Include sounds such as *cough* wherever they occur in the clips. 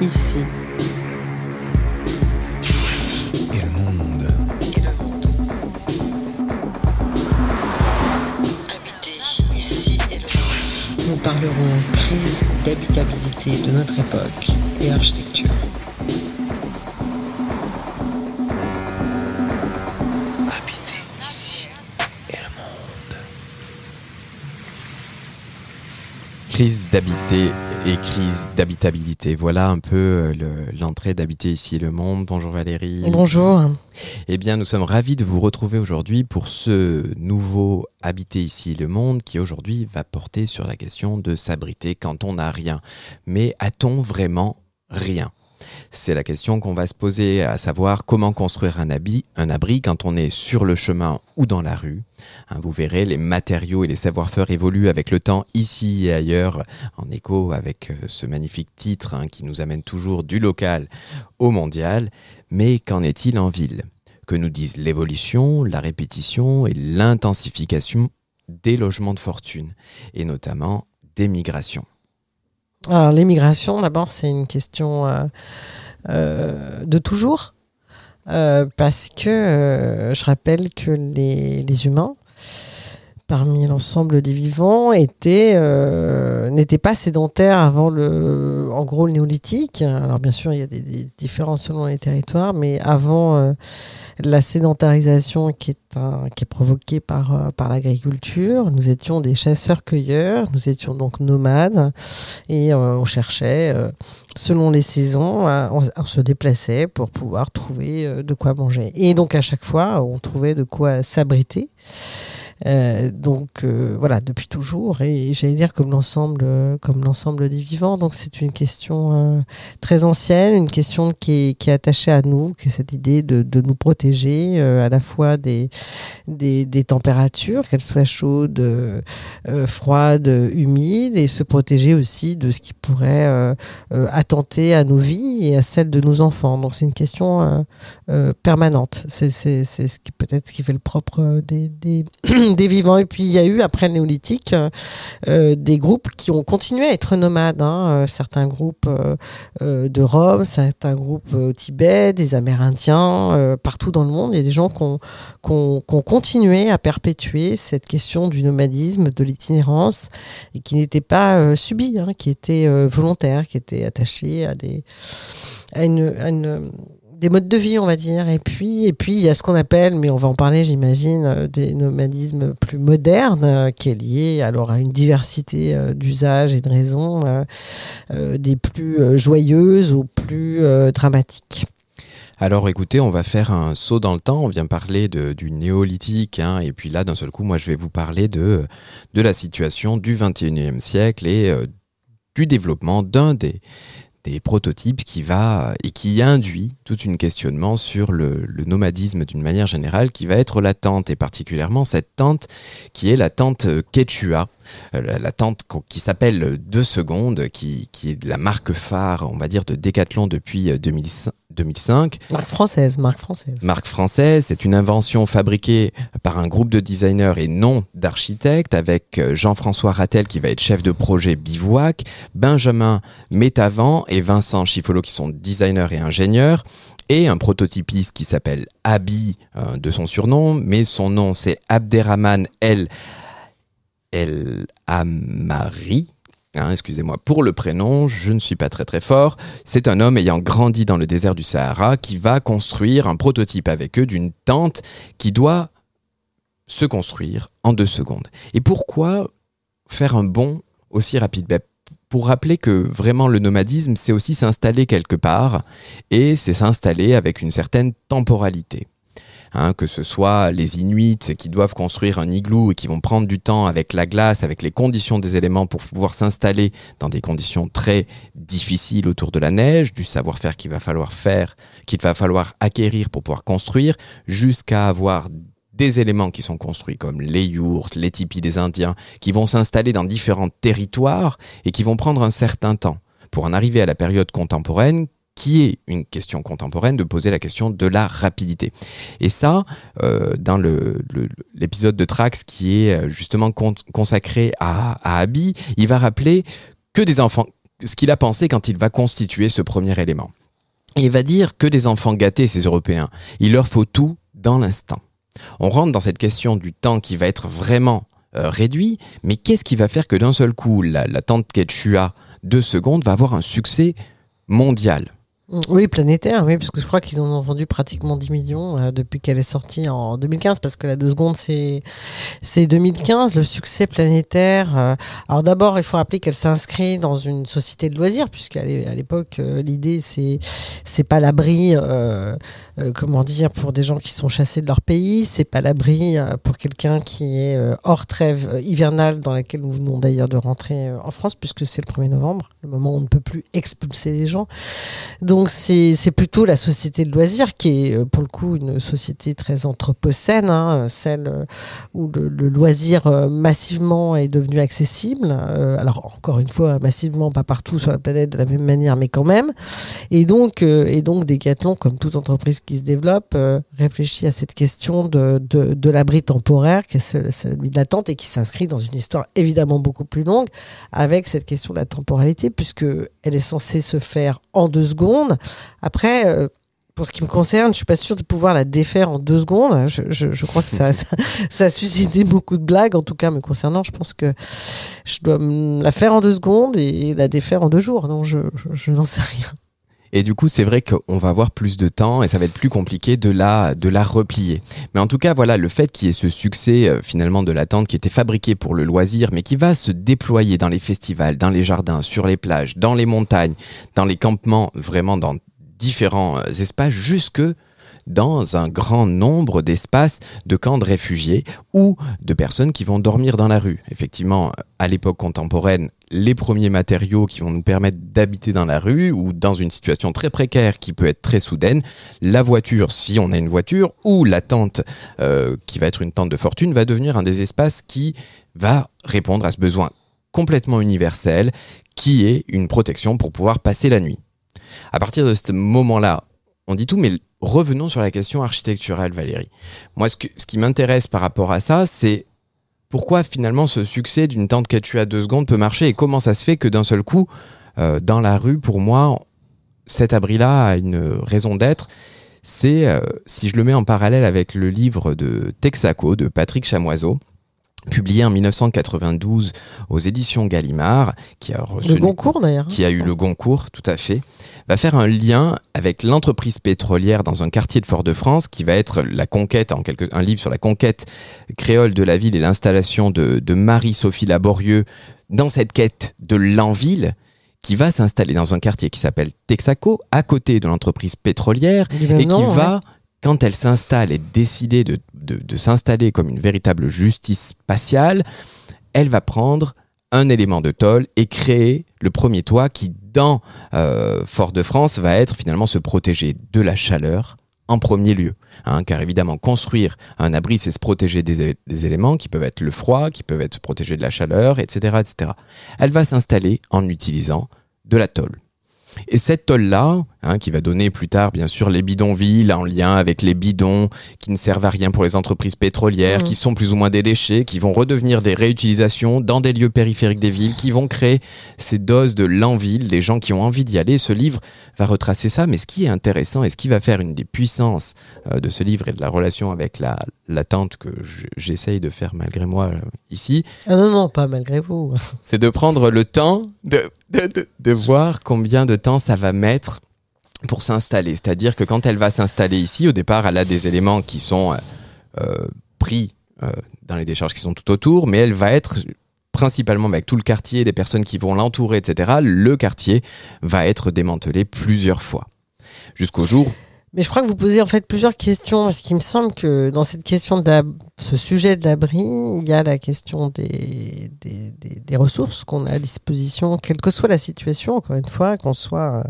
ici et le monde. Habiter ici et le monde. Nous parlerons crise d'habitabilité de notre époque et architecture. Habiter ici et le monde. Crise d'habiter et crise d'habitabilité. Voilà un peu euh, le- l'entrée d'habiter ici le monde. Bonjour Valérie. Bonjour. Eh bien, nous sommes ravis de vous retrouver aujourd'hui pour ce nouveau Habiter ici le monde qui aujourd'hui va porter sur la question de s'abriter quand on n'a rien. Mais a-t-on vraiment rien? C'est la question qu'on va se poser, à savoir comment construire un, abri quand on est sur le chemin ou dans la rue. Hein, vous verrez, les matériaux et les savoir-faire évoluent avec le temps ici et ailleurs, en écho avec euh, ce magnifique titre hein, qui nous amène toujours du local au mondial. Mais qu'en est-il en ville? Que nous disent l'évolution, la répétition et l'intensification des logements de fortune, et notamment des migrations Alors l'immigration, d'abord, c'est une question euh, euh, de toujours. Euh, parce que je rappelle que les humains, parmi l'ensemble des vivants, étaient euh, n'étaient pas sédentaires avant le, en gros, le néolithique. Alors bien sûr, il y a des, différences selon les territoires, mais avant euh, la sédentarisation qui est, provoquée par, euh, par l'agriculture, nous étions des chasseurs-cueilleurs, nous étions donc nomades et euh, on cherchait, selon les saisons, on, se déplaçait pour pouvoir trouver de quoi manger. Et donc à chaque fois, on trouvait de quoi s'abriter. Euh, donc euh, voilà, depuis toujours, et j'allais dire comme l'ensemble, euh, comme l'ensemble des vivants. Donc c'est une question très ancienne, une question qui est, attachée à nous, qui est cette idée de, nous protéger à la fois des, températures, qu'elles soient chaudes, froides, humides, et se protéger aussi de ce qui pourrait attenter à nos vies et à celles de nos enfants. Donc c'est une question permanente. C'est ce qui peut-être ce qui fait le propre des, *clears throat* des vivants. Et puis il y a eu après le néolithique euh, euh, des groupes qui ont continué à être nomades. hein. Euh, certains groupes de Rome, certains groupes au Tibet, des Amérindiens, partout dans le monde. Il y a des gens qui ont, continué à perpétuer cette question du nomadisme, de l'itinérance, et qui n'était pas subie, hein, qui était volontaire, qui était attaché à des à une- des modes de vie, on va dire. Et puis, et puis il y a ce qu'on appelle, mais on va en parler, j'imagine, euh, des nomadismes plus modernes, euh, qui est lié alors à une diversité euh, d'usages et de raisons, des plus joyeuses aux plus dramatiques. Alors écoutez, on va faire un saut dans le temps. On vient parler du néolithique, hein, et puis là, d'un seul coup, moi, je vais vous parler de, de la situation du 21e siècle et du développement d'un des, des prototypes qui va et qui induit tout un questionnement sur le, nomadisme d'une manière générale, qui va être la tente, et particulièrement cette tente qui est la tente euh, Quechua, la, la tente qui s'appelle Deux Secondes, qui, qui est la marque phare, on va dire, de Decathlon depuis euh, 2005. 2005. Marque française, marque française. Marque française, c'est une invention fabriquée par un groupe de designers et non d'architectes, avec euh, Jean-François Rattel qui va être chef de projet Bivouac, Benjamin Métavant et Vincent Chiffolo qui sont designers et ingénieurs, et un prototypiste qui s'appelle Abi euh, de son surnom, mais son nom c'est Abderrahman El El Amari. Hein, Excusez-moi pour le prénom, je ne suis pas très très fort. C'est un homme ayant grandi dans le désert du Sahara qui va construire un prototype avec eux d'une tente qui doit se construire en deux secondes. Et pourquoi faire un bond aussi rapide? Ben, Pour rappeler que vraiment le nomadisme, c'est aussi s'installer quelque part et c'est s'installer avec une certaine temporalité. Hein, que ce soit les Inuits qui doivent construire un igloo et qui vont prendre du temps avec la glace, avec les conditions des éléments pour pouvoir s'installer dans des conditions très difficiles autour de la neige, du savoir-faire qu'il va falloir faire, qu'il va falloir acquérir pour pouvoir construire, jusqu'à avoir des éléments qui sont construits comme les yourtes, les tipis des Indiens, qui vont s'installer dans différents territoires et qui vont prendre un certain temps. Pour en arriver à la période contemporaine qui est une question contemporaine, de poser la question de la rapidité. Et ça, euh, dans l'épisode de Trax qui est euh, justement con- consacré à, à Abby, il va rappeler que des enfants ce qu'il a pensé quand il va constituer ce premier élément. Et il va dire que des enfants gâtés, ces Européens, il leur faut tout dans l'instant. On rentre dans cette question du temps qui va être vraiment euh, réduit, mais qu'est-ce qui va faire que d'un seul coup, la, la tante Quechua deux secondes va avoir un succès mondial? Oui, planétaire, oui, parce que je crois qu'ils ont vendu pratiquement 10 millions euh, depuis qu'elle est sortie en 2015, parce que la deux secondes, c'est c'est 2015, le succès planétaire. euh, alors d'abord, il faut rappeler qu'elle s'inscrit dans une société de loisirs, puisqu'à l'époque, euh, l'idée, c'est c'est pas l'abri, euh, comment dire, pour des gens qui sont chassés de leur pays, c'est pas l'abri euh, pour quelqu'un qui est euh, hors trêve hivernale, dans laquelle nous venons d'ailleurs de rentrer en France, puisque c'est le 1er novembre, le moment où on ne peut plus expulser les gens. Donc c'est plutôt la société de loisirs qui est pour le coup une société très anthropocène, hein, celle où le, loisir massivement est devenu accessible. Alors encore une fois, massivement, pas partout sur la planète de la même manière, mais quand même. Et donc, et donc Decathlon, comme toute entreprise qui se développe, euh, réfléchit à cette question de, de, de l'abri temporaire, qui est ce- celui de l'attente, et qui s'inscrit dans une histoire évidemment beaucoup plus longue, avec cette question de la temporalité, puisque elle est censée se faire en deux secondes. Après, euh, pour ce qui me concerne, je suis pas sûre de pouvoir la défaire en deux secondes. Je, je, je crois que ça, *laughs* ça, ça a suscité beaucoup de blagues, en tout cas me concernant. Je pense que je dois la faire en deux secondes et la défaire en deux jours. Non, je, je, je n'en sais rien. Et du coup, c'est vrai qu'on va avoir plus de temps et ça va être plus compliqué de la, de la replier. Mais en tout cas, voilà, le fait qu'il y ait ce succès euh, finalement de la tente qui était fabriqué pour le loisir, mais qui va se déployer dans les festivals, dans les jardins, sur les plages, dans les montagnes, dans les campements, vraiment dans différents euh, espaces, jusque dans un grand nombre d'espaces de camps de réfugiés ou de personnes qui vont dormir dans la rue. Effectivement, à l'époque contemporaine, les premiers matériaux qui vont nous permettre d'habiter dans la rue ou dans une situation très précaire qui peut être très soudaine, la voiture, si on a une voiture, ou la tente euh, qui va être une tente de fortune, va devenir un des espaces qui va répondre à ce besoin complètement universel qui est une protection pour pouvoir passer la nuit. À partir de ce moment-là, on dit tout, mais revenons sur la question architecturale, Valérie. Moi, ce, qui m'intéresse par rapport à ça, c'est pourquoi finalement ce succès d'une tente Quechua à deux secondes peut marcher et comment ça se fait que d'un seul coup, euh, dans la rue, pour moi, cet abri-là a une raison d'être. C'est, euh, si je le mets en parallèle avec le livre de Texaco de Patrick Chamoiseau, publié en 1992 aux éditions Gallimard, qui a reçu Le Goncourt d'ailleurs. qui a eu le Goncourt, tout à fait, va faire un lien avec l'entreprise pétrolière dans un quartier de Fort-de-France qui va être la conquête, en quelque, un livre sur la conquête créole de la ville et l'installation de, de Marie-Sophie Laborieux dans cette quête de l'enville qui va s'installer dans un quartier qui s'appelle Texaco, à côté de l'entreprise pétrolière, et qui nom, va, ouais. Quand elle s'installe et décider de, s'installer comme une véritable justice spatiale, elle va prendre un élément de tôle et créer le premier toit qui, dans euh, Fort-de-France, va être finalement se protéger de la chaleur en premier lieu. hein, car évidemment, construire un abri, c'est se protéger des éléments qui peuvent être le froid, qui peuvent être se protéger de la chaleur, etc. etc. Elle va s'installer en utilisant de la tôle. Et cette tôle-là, hein, qui va donner plus tard, bien sûr, les bidonvilles en lien avec les bidons qui ne servent à rien pour les entreprises pétrolières, Mhm. qui sont plus ou moins des déchets, qui vont redevenir des réutilisations dans des lieux périphériques des villes, qui vont créer ces doses de l'enville, des gens qui ont envie d'y aller. Ce livre va retracer ça, mais ce qui est intéressant et ce qui va faire une des puissances euh, de ce livre et de la relation avec la, la tante que je- j'essaye de faire malgré moi euh, ici, Ah non, non, pas malgré vous. c'est de prendre le temps de, de, voir combien de temps ça va mettre pour s'installer. C'est-à-dire que quand elle va s'installer ici, au départ, elle a des éléments qui sont euh, euh, pris euh, dans les décharges qui sont tout autour, mais elle va être principalement avec tout le quartier, des personnes qui vont l'entourer, etc. Le quartier va être démantelé plusieurs fois. Jusqu'au jour Mais je crois que vous posez en fait plusieurs questions, parce qu'il me semble que dans cette question de la- ce sujet de l'abri, il y a la question des, des, des- ressources qu'on a à disposition, quelle que soit la situation, encore une fois, qu'on soit un,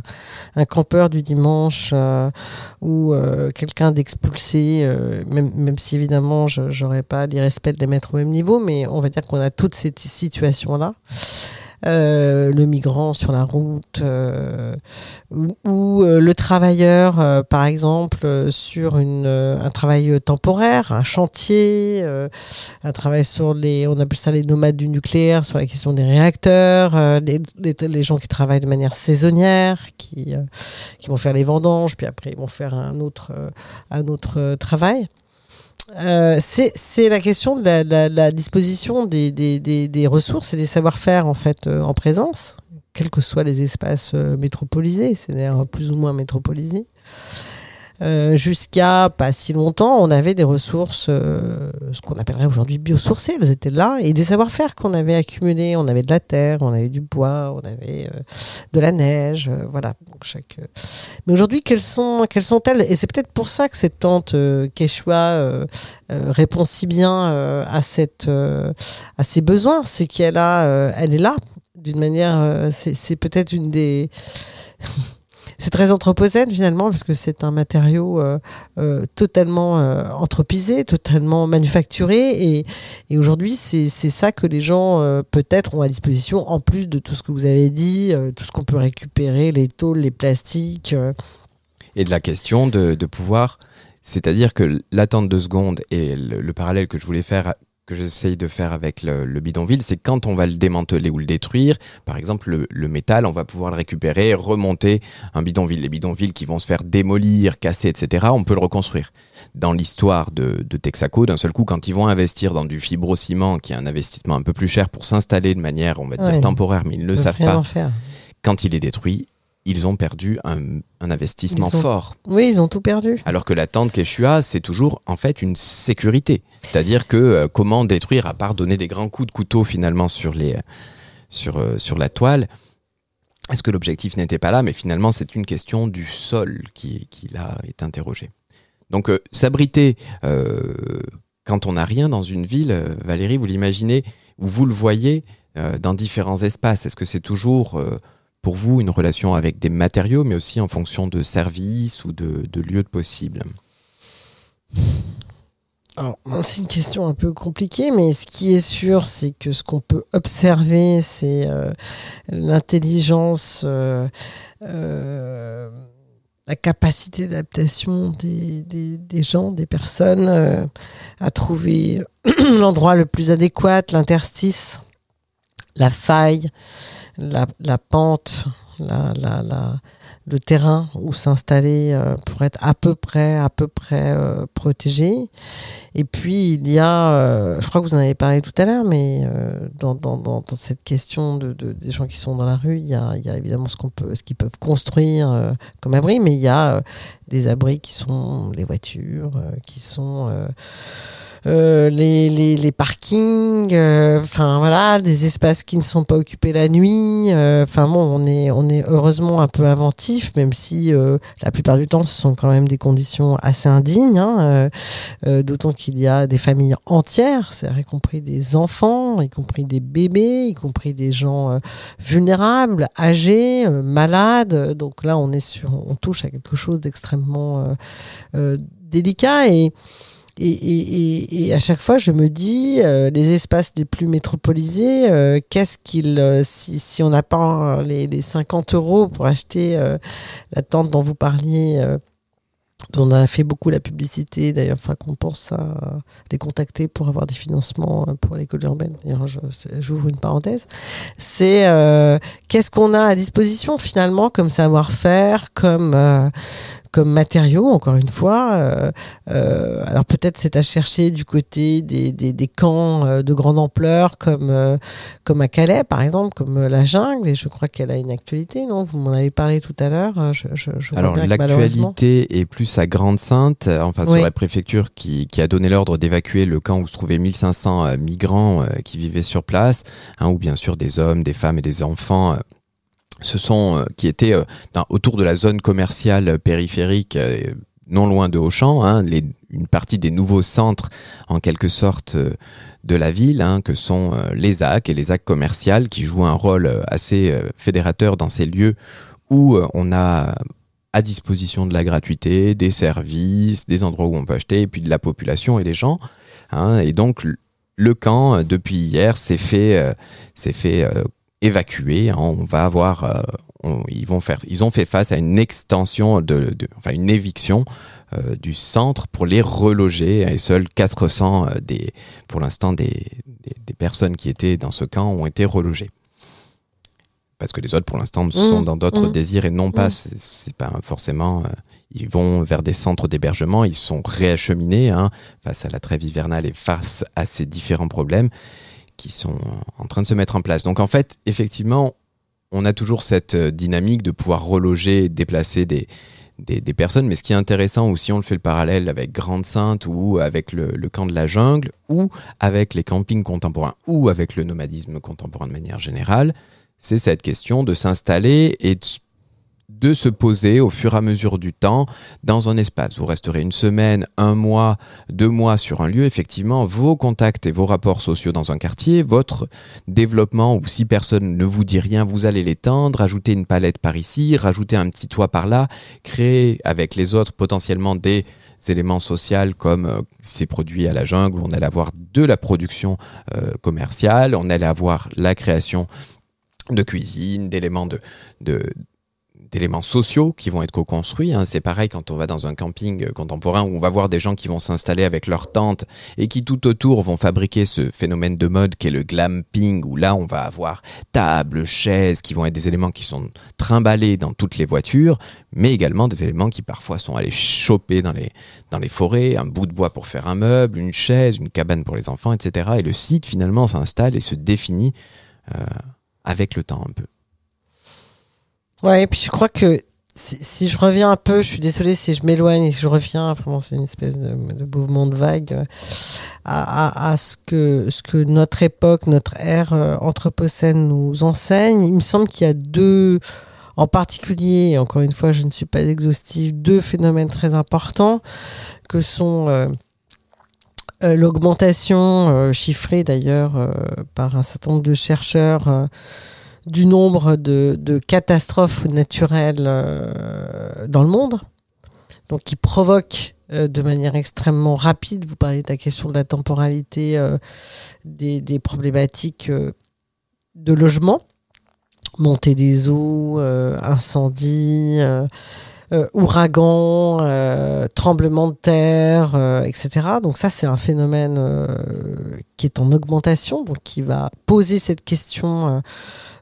un campeur du dimanche euh, ou euh, quelqu'un d'expulsé, euh, même, même si évidemment je n'aurais pas l'irrespect de les mettre au même niveau, mais on va dire qu'on a toutes ces situations-là. Euh, le migrant sur la route, euh, où, euh, le travailleur, par exemple, sur une, un travail temporaire, un chantier, un travail sur les, on appelle ça les nomades du nucléaire, sur la question des réacteurs, les, les, les gens qui travaillent de manière saisonnière, qui, qui vont faire les vendanges, puis après ils vont faire un autre, un autre travail. Euh, c'est la question de la, disposition des ressources et des savoir-faire en fait euh, en présence, quels que soient les espaces euh, métropolisés, c'est-à-dire plus ou moins métropolisés. Euh, Jusqu'à pas si longtemps, on avait des ressources, euh, ce qu'on appellerait aujourd'hui biosourcées, elles étaient là, et des savoir-faire qu'on avait accumulés. On avait de la terre, on avait du bois, on avait euh, de la neige, voilà. Donc chaque, Mais aujourd'hui, quelles sont, quelles sont-elles? Et c'est peut-être pour ça que cette tante Quechua répond si bien à, cette, à ses besoins. C'est qu'elle est là d'une manière. c'est peut-être une des. C'est très anthropocène finalement parce que c'est un matériau euh, euh, totalement euh, anthropisé, totalement manufacturé et, aujourd'hui c'est ça que les gens euh, peut-être ont à disposition en plus de tout ce que vous avez dit, tout ce qu'on peut récupérer, les tôles, les plastiques. Et de la question de, pouvoir, c'est-à-dire que l'attente de seconde et le parallèle que je voulais faire, que j'essaye de faire avec le, le bidonville, c'est quand on va le démanteler ou le détruire, par exemple le, le métal, on va pouvoir le récupérer, remonter un bidonville. Les bidonvilles qui vont se faire démolir, casser, etc., on peut le reconstruire. Dans l'histoire de, de Texaco, d'un seul coup, quand ils vont investir dans du fibrociment, qui est un investissement un peu plus cher pour s'installer de manière, on va dire, Ouais. temporaire, mais ils ne le savent pas, faire. quand il est détruit, ils ont perdu un, un investissement ont- fort. Oui, ils ont tout perdu. Alors que la tente Quechua, c'est toujours en fait une sécurité. C'est-à-dire que euh, comment détruire, à part donner des grands coups de couteau finalement sur, les, euh, sur, euh, sur la toile, est-ce que l'objectif n'était pas là? Mais finalement, c'est une question du sol qui, qui là est interrogée. Donc euh, s'abriter quand on n'a rien dans une ville, Valérie, vous l'imaginez, ou vous le voyez dans différents espaces, est-ce que c'est toujours... pour vous, une relation avec des matériaux, mais aussi en fonction de services ou de, de lieux de possibles? Alors, bon, c'est une question un peu compliquée, mais ce qui est sûr, c'est que ce qu'on peut observer, c'est euh, l'intelligence, euh, euh, la capacité d'adaptation des, des, des gens, des personnes, euh, à trouver *clears throat* l'endroit le plus adéquat, l'interstice, la faille, la, pente, le terrain où s'installer euh, pour être à peu près, à peu près euh, protégé. Et puis il y a, euh, je crois que vous en avez parlé tout à l'heure, mais dans, cette question de, de- des gens qui sont dans la rue, il y a, évidemment ce qu'ils peuvent construire comme abri, mais il y a des abris qui sont les voitures, qui sont euh, les, les, les parkings, euh, enfin voilà, des espaces qui ne sont pas occupés la nuit. euh, Enfin bon, on est on est heureusement un peu inventif, même si la plupart du temps ce sont quand même des conditions assez indignes. Hein, D'autant qu'il y a des familles entières, c'est-à-dire y compris des enfants, y compris des bébés, y compris des gens vulnérables, âgés, malades. Donc là, on est sur, on touche à quelque chose d'extrêmement délicat et et, et, et, à chaque fois, je me dis, euh, les espaces les plus métropolisés, euh, qu'est-ce qu'ils, euh, si, si on n'a pas euh, les, les 50 euros pour acheter la tente dont vous parliez, dont on a fait beaucoup la publicité, d'ailleurs, enfin qu'on pense à les contacter pour avoir des financements pour l'école urbaine. D'ailleurs, j'ouvre une parenthèse. C'est qu'est-ce qu'on a à disposition finalement comme savoir-faire, comme comme matériaux, encore une fois. Euh, euh, alors peut-être c'est à chercher du côté des, des, des camps euh, de grande ampleur, comme, comme à Calais, par exemple, comme la jungle, et je crois qu'elle a une actualité, non? Vous m'en avez parlé tout à l'heure. Je, je, je vois Alors l'actualité est plus à Grande-Sainte, enfin sur Oui. la préfecture qui, qui a donné l'ordre d'évacuer le camp où se trouvaient 1500 euh, migrants qui vivaient sur place, hein, où bien sûr des hommes, des femmes et des enfants se sont, euh, qui étaient euh, autour de la zone commerciale euh, périphérique, non loin de Auchan, hein, une partie des nouveaux centres en quelque sorte de la ville, hein, que sont les AC et les AC commerciales, qui jouent un rôle assez fédérateur dans ces lieux où on a à disposition de la gratuité, des services, des endroits où on peut acheter, et puis de la population et des gens. hein. et donc le- camp, depuis hier, s'est fait, s'est fait évacuer. hein. On va avoir, euh, on- ils vont faire, ils ont fait face à une extension de, de- enfin une éviction euh, du centre pour les reloger et seuls 400 euh, des, pour l'instant des, des, des personnes qui étaient dans ce camp ont été relogées. Parce que les autres, pour l'instant, sont Mmh, dans d'autres mmh. désirs et non pas, Mmh. c'est- c'est pas forcément. euh, ils vont vers des centres d'hébergement, ils sont réacheminés hein, face à la trêve hivernale et face à ces différents problèmes qui sont en train de se mettre en place. Donc en fait, effectivement, on a toujours cette euh, dynamique de pouvoir reloger déplacer des, des, des personnes. Mais ce qui est intéressant, ou si on le fait le parallèle avec Grande Sainte ou avec le, le camp de la jungle, ou avec les campings contemporains, ou avec le nomadisme contemporain de manière générale, c'est cette question de s'installer et de, de se poser au fur et à mesure du temps dans un espace. Vous resterez une semaine, un mois, deux mois sur un lieu. Effectivement, vos contacts et vos rapports sociaux dans un quartier, votre développement, ou si personne ne vous dit rien, vous allez l'étendre, ajouter une palette par ici, rajouter un petit toit par là, créer avec les autres potentiellement des éléments sociaux comme euh, ces produits à la jungle, on allait avoir de la production euh, commerciale, on allait avoir la création de cuisine, d'éléments de, de d'éléments sociaux qui vont être co-construits. hein. C'est pareil quand on va dans un camping contemporain où on va voir des gens qui vont s'installer avec leurs tentes et qui tout autour vont fabriquer ce phénomène de mode qui est le glamping, où là on va avoir tables, chaises, qui vont être des éléments qui sont trimballés dans toutes les voitures, mais également des éléments qui parfois sont allés choper dans les, dans les forêts, un bout de bois pour faire un meuble, une chaise, une cabane pour les enfants, etc. Et le site finalement s'installe et se définit euh, avec le temps un peu. Ouais, et puis je crois que si, je reviens un peu, je suis désolée si je m'éloigne et que je reviens, vraiment c'est une espèce de, mouvement de vague euh, à, ce, que, ce que notre époque, notre ère euh, anthropocène nous enseigne. Il me semble qu'il y a deux, en particulier, et encore une fois je ne suis pas exhaustive, deux phénomènes très importants que sont euh, l'augmentation chiffrée d'ailleurs par un certain nombre de chercheurs du nombre de, catastrophes naturelles euh, dans le monde, donc qui provoquent euh, de manière extrêmement rapide, vous parlez de la question de la temporalité euh, des, des problématiques de logement, montée des eaux, incendies, ouragans, tremblements de terre, etc. Donc ça, c'est un phénomène qui est en augmentation, donc qui va poser cette question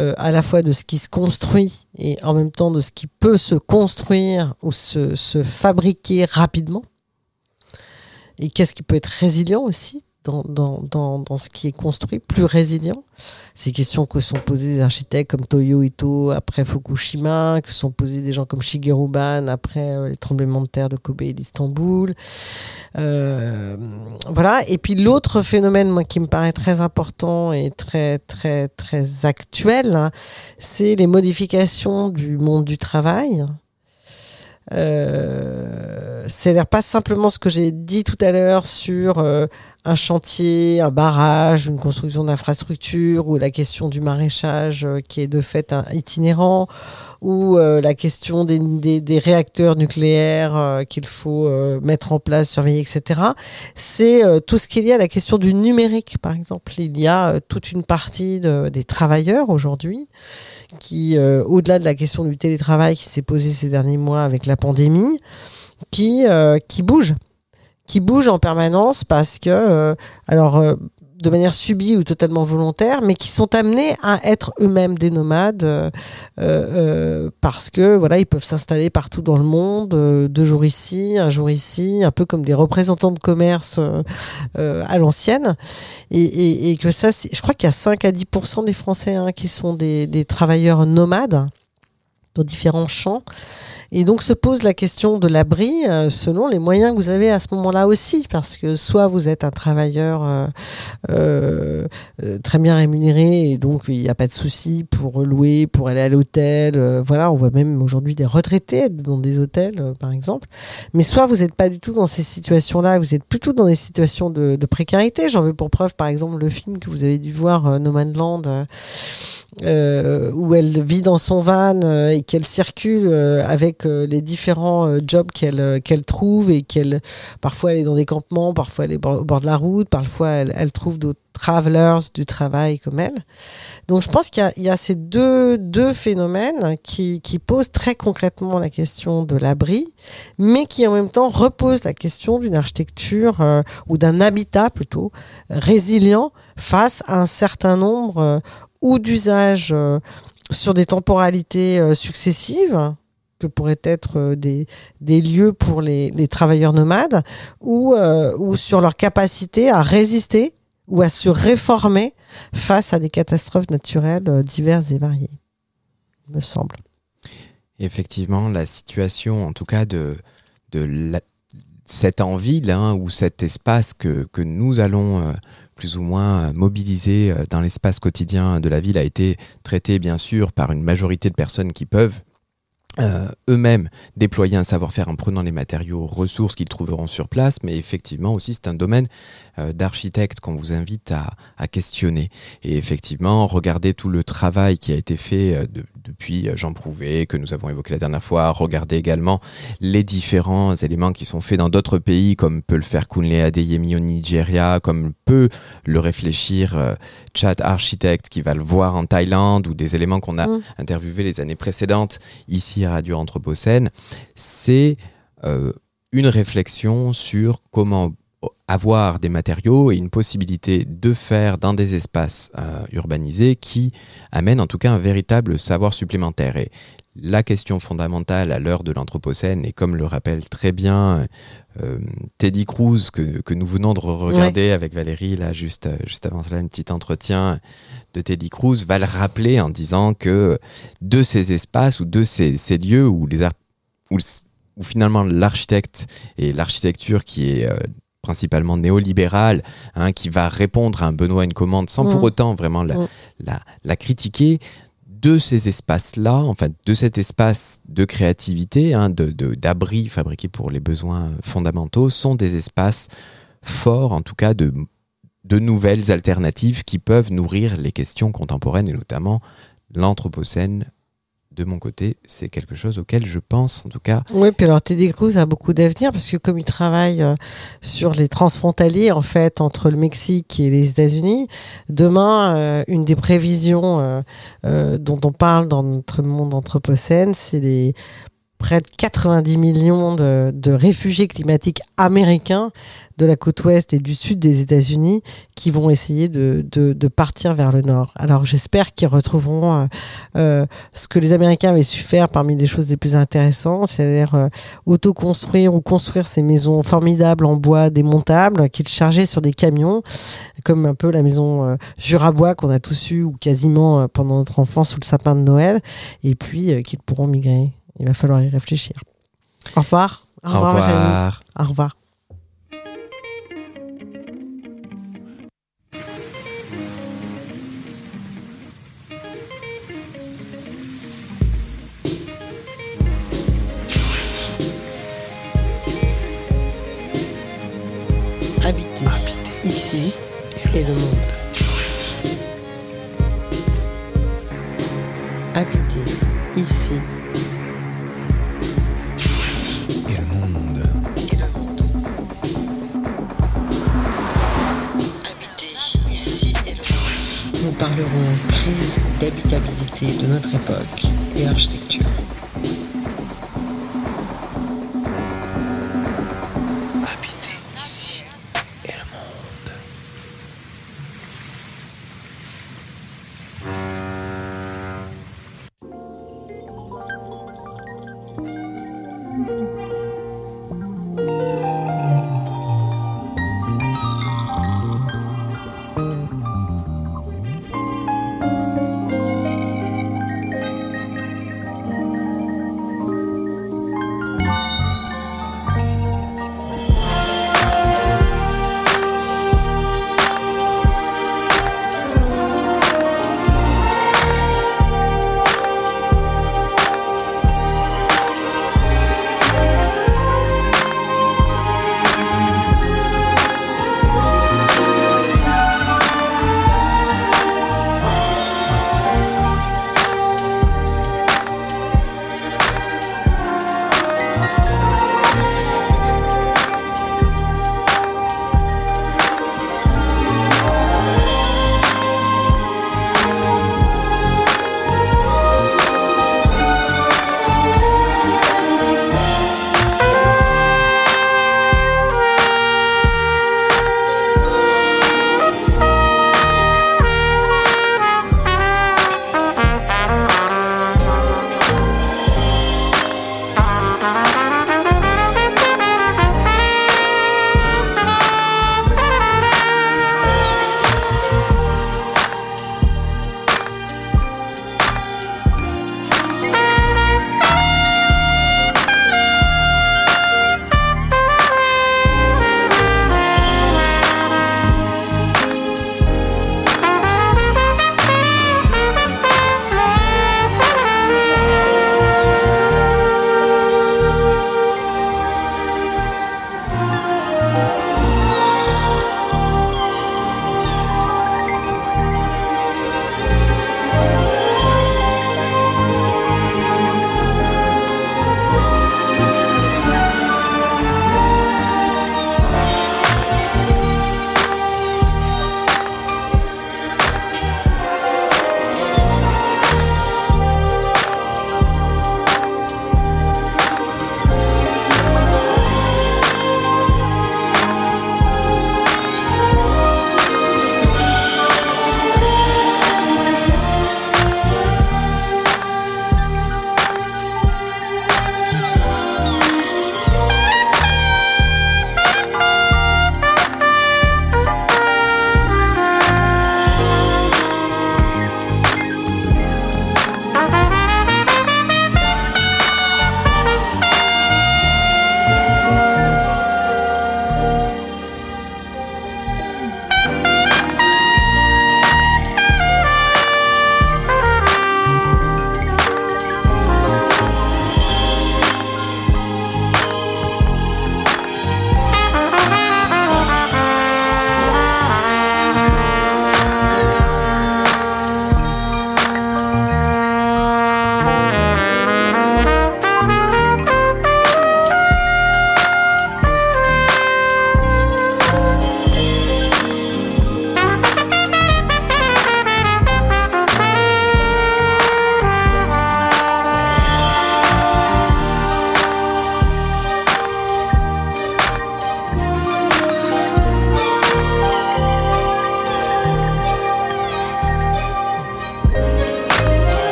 euh, à la fois de ce qui se construit et en même temps de ce qui peut se construire ou se, se fabriquer rapidement. Et qu'est-ce qui peut être résilient aussi? Dans, dans, dans, dans ce qui est construit, plus résilient. Ces questions que sont posées des architectes comme Toyo Ito après Fukushima, que sont posées des gens comme Shigeru Ban après euh, les tremblements de terre de Kobe et d'Istanbul. Euh, voilà. Et puis l'autre phénomène, moi, qui me paraît très important et très très très actuel, hein, c'est les modifications du monde du travail. Euh, c'est-à-dire pas simplement ce que j'ai dit tout à l'heure sur euh, un chantier, un barrage, une construction d'infrastructure ou la question du maraîchage euh, qui est de fait itinérant ou euh, la question des, réacteurs nucléaires euh, qu'il faut euh, mettre en place, surveiller, etc. C'est euh, tout ce qu'il y a la question du numérique, par exemple. Il y a euh, toute une partie de, des travailleurs aujourd'hui qui, euh, au-delà de la question du télétravail qui s'est posée ces derniers mois avec la pandémie, qui, euh, qui bouge, qui bouge en permanence parce que, euh, alors, de manière subie ou totalement volontaire, mais qui sont amenés à être eux-mêmes des nomades euh, euh, parce que voilà, ils peuvent s'installer partout dans le monde, euh, deux jours ici, un jour ici, un peu comme des représentants de commerce euh, euh, à l'ancienne, et, et, et que ça, je crois qu'il y a 5 à 10% des Français hein, qui sont des, des travailleurs nomades dans différents champs. Et donc se pose la question de l'abri euh, selon les moyens que vous avez à ce moment-là aussi, parce que soit vous êtes un travailleur euh, euh, très bien rémunéré et donc il n'y a pas de souci pour louer, pour aller à l'hôtel. voilà, on voit même aujourd'hui des retraités dans des hôtels, par exemple. Mais soit vous n'êtes pas du tout dans ces situations-là, vous êtes plutôt dans des situations de, précarité. J'en veux pour preuve, par exemple, le film que vous avez dû voir, No Man's Land. où elle vit dans son van et qu'elle circule euh, avec euh, les différents euh, jobs qu'elle qu'elle trouve et qu'elle parfois elle est dans des campements, parfois elle est au bord de la route, parfois elle, trouve d'autres travelers du travail comme elle. Donc je pense qu'il y a, ces deux, deux phénomènes qui, posent très concrètement la question de l'abri, mais qui en même temps reposent la question d'une architecture ou d'un habitat plutôt résilient face à un certain nombre ou d'usages sur des temporalités euh, successives que pourraient être euh, des, des lieux pour les, les travailleurs nomades ou, euh, ou sur leur capacité à résister ou à se réformer face à des catastrophes naturelles diverses et variées, me semble. Effectivement, la situation, en tout cas, de, de cette envie là, ou cet espace que, que nous allons plus ou moins euh, mobiliser euh, dans l'espace quotidien de la ville a été traité, bien sûr, par une majorité de personnes qui peuvent euh, eux-mêmes déployer un savoir-faire en prenant les matériaux ressources qu'ils trouveront sur place, mais effectivement aussi c'est un domaine euh, d'architecte qu'on vous invite à, questionner. Et effectivement, regardez tout le travail qui a été fait de- depuis euh, Jean Prouvé, que nous avons évoqué la dernière fois, regardez également les différents éléments qui sont faits dans d'autres pays, comme peut le faire Kunle Adeyemi au Nigeria, comme peut le réfléchir euh, Chat Architect qui va le voir en Thaïlande, ou des éléments qu'on a Mm. interviewés les années précédentes ici à Radio Anthropocène, c'est euh, une réflexion sur comment avoir des matériaux et une possibilité de faire dans des espaces euh, urbanisés qui amènent en tout cas un véritable savoir supplémentaire. Et la question fondamentale à l'heure de l'Anthropocène, et comme le rappelle très bien euh, Teddy Cruz, que, que nous venons de regarder avec Valérie, là, juste, euh, juste avant cela, un petit entretien de Teddy Cruz, va le rappeler en disant que de ces espaces ou de ces, ces lieux où, les où, où finalement l'architecte et l'architecture qui est euh, principalement néolibérale, hein, qui va répondre à un Benoît une commande sans Mm. pour autant vraiment la, Mm. la, la critiquer, de ces espaces-là, enfin de cet espace de créativité, hein, de, de- d'abri fabriqués pour les besoins fondamentaux, sont des espaces forts, en tout cas de, de nouvelles alternatives qui peuvent nourrir les questions contemporaines et notamment l'anthropocène. De mon côté, c'est quelque chose auquel je pense, en tout cas, Oui, puis alors Teddy Cruz a beaucoup d'avenir parce que comme il travaille euh, sur les transfrontaliers en fait entre le Mexique et les États-Unis, demain euh, une des prévisions euh, dont on parle dans notre monde anthropocène, c'est les près de 90 millions de, de réfugiés climatiques américains de la côte ouest et du sud des États-Unis qui vont essayer de, partir vers le nord. Alors j'espère qu'ils retrouveront euh, euh, ce que les Américains avaient su faire parmi les choses les plus intéressantes, c'est-à-dire euh, autoconstruire ou construire ces maisons formidables en bois démontables qu'ils chargeaient sur des camions, comme un peu la maison euh, Jurabois qu'on a tous eu ou quasiment pendant notre enfance sous le sapin de Noël, et puis qu'ils pourront migrer. Il va falloir y réfléchir. Au revoir. au revoir. Au revoir. Habiter Habiter ici et le monde. Nous parlerons crise d'habitabilité de notre époque et architecture.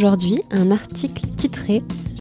D'aujourd'hui un article titré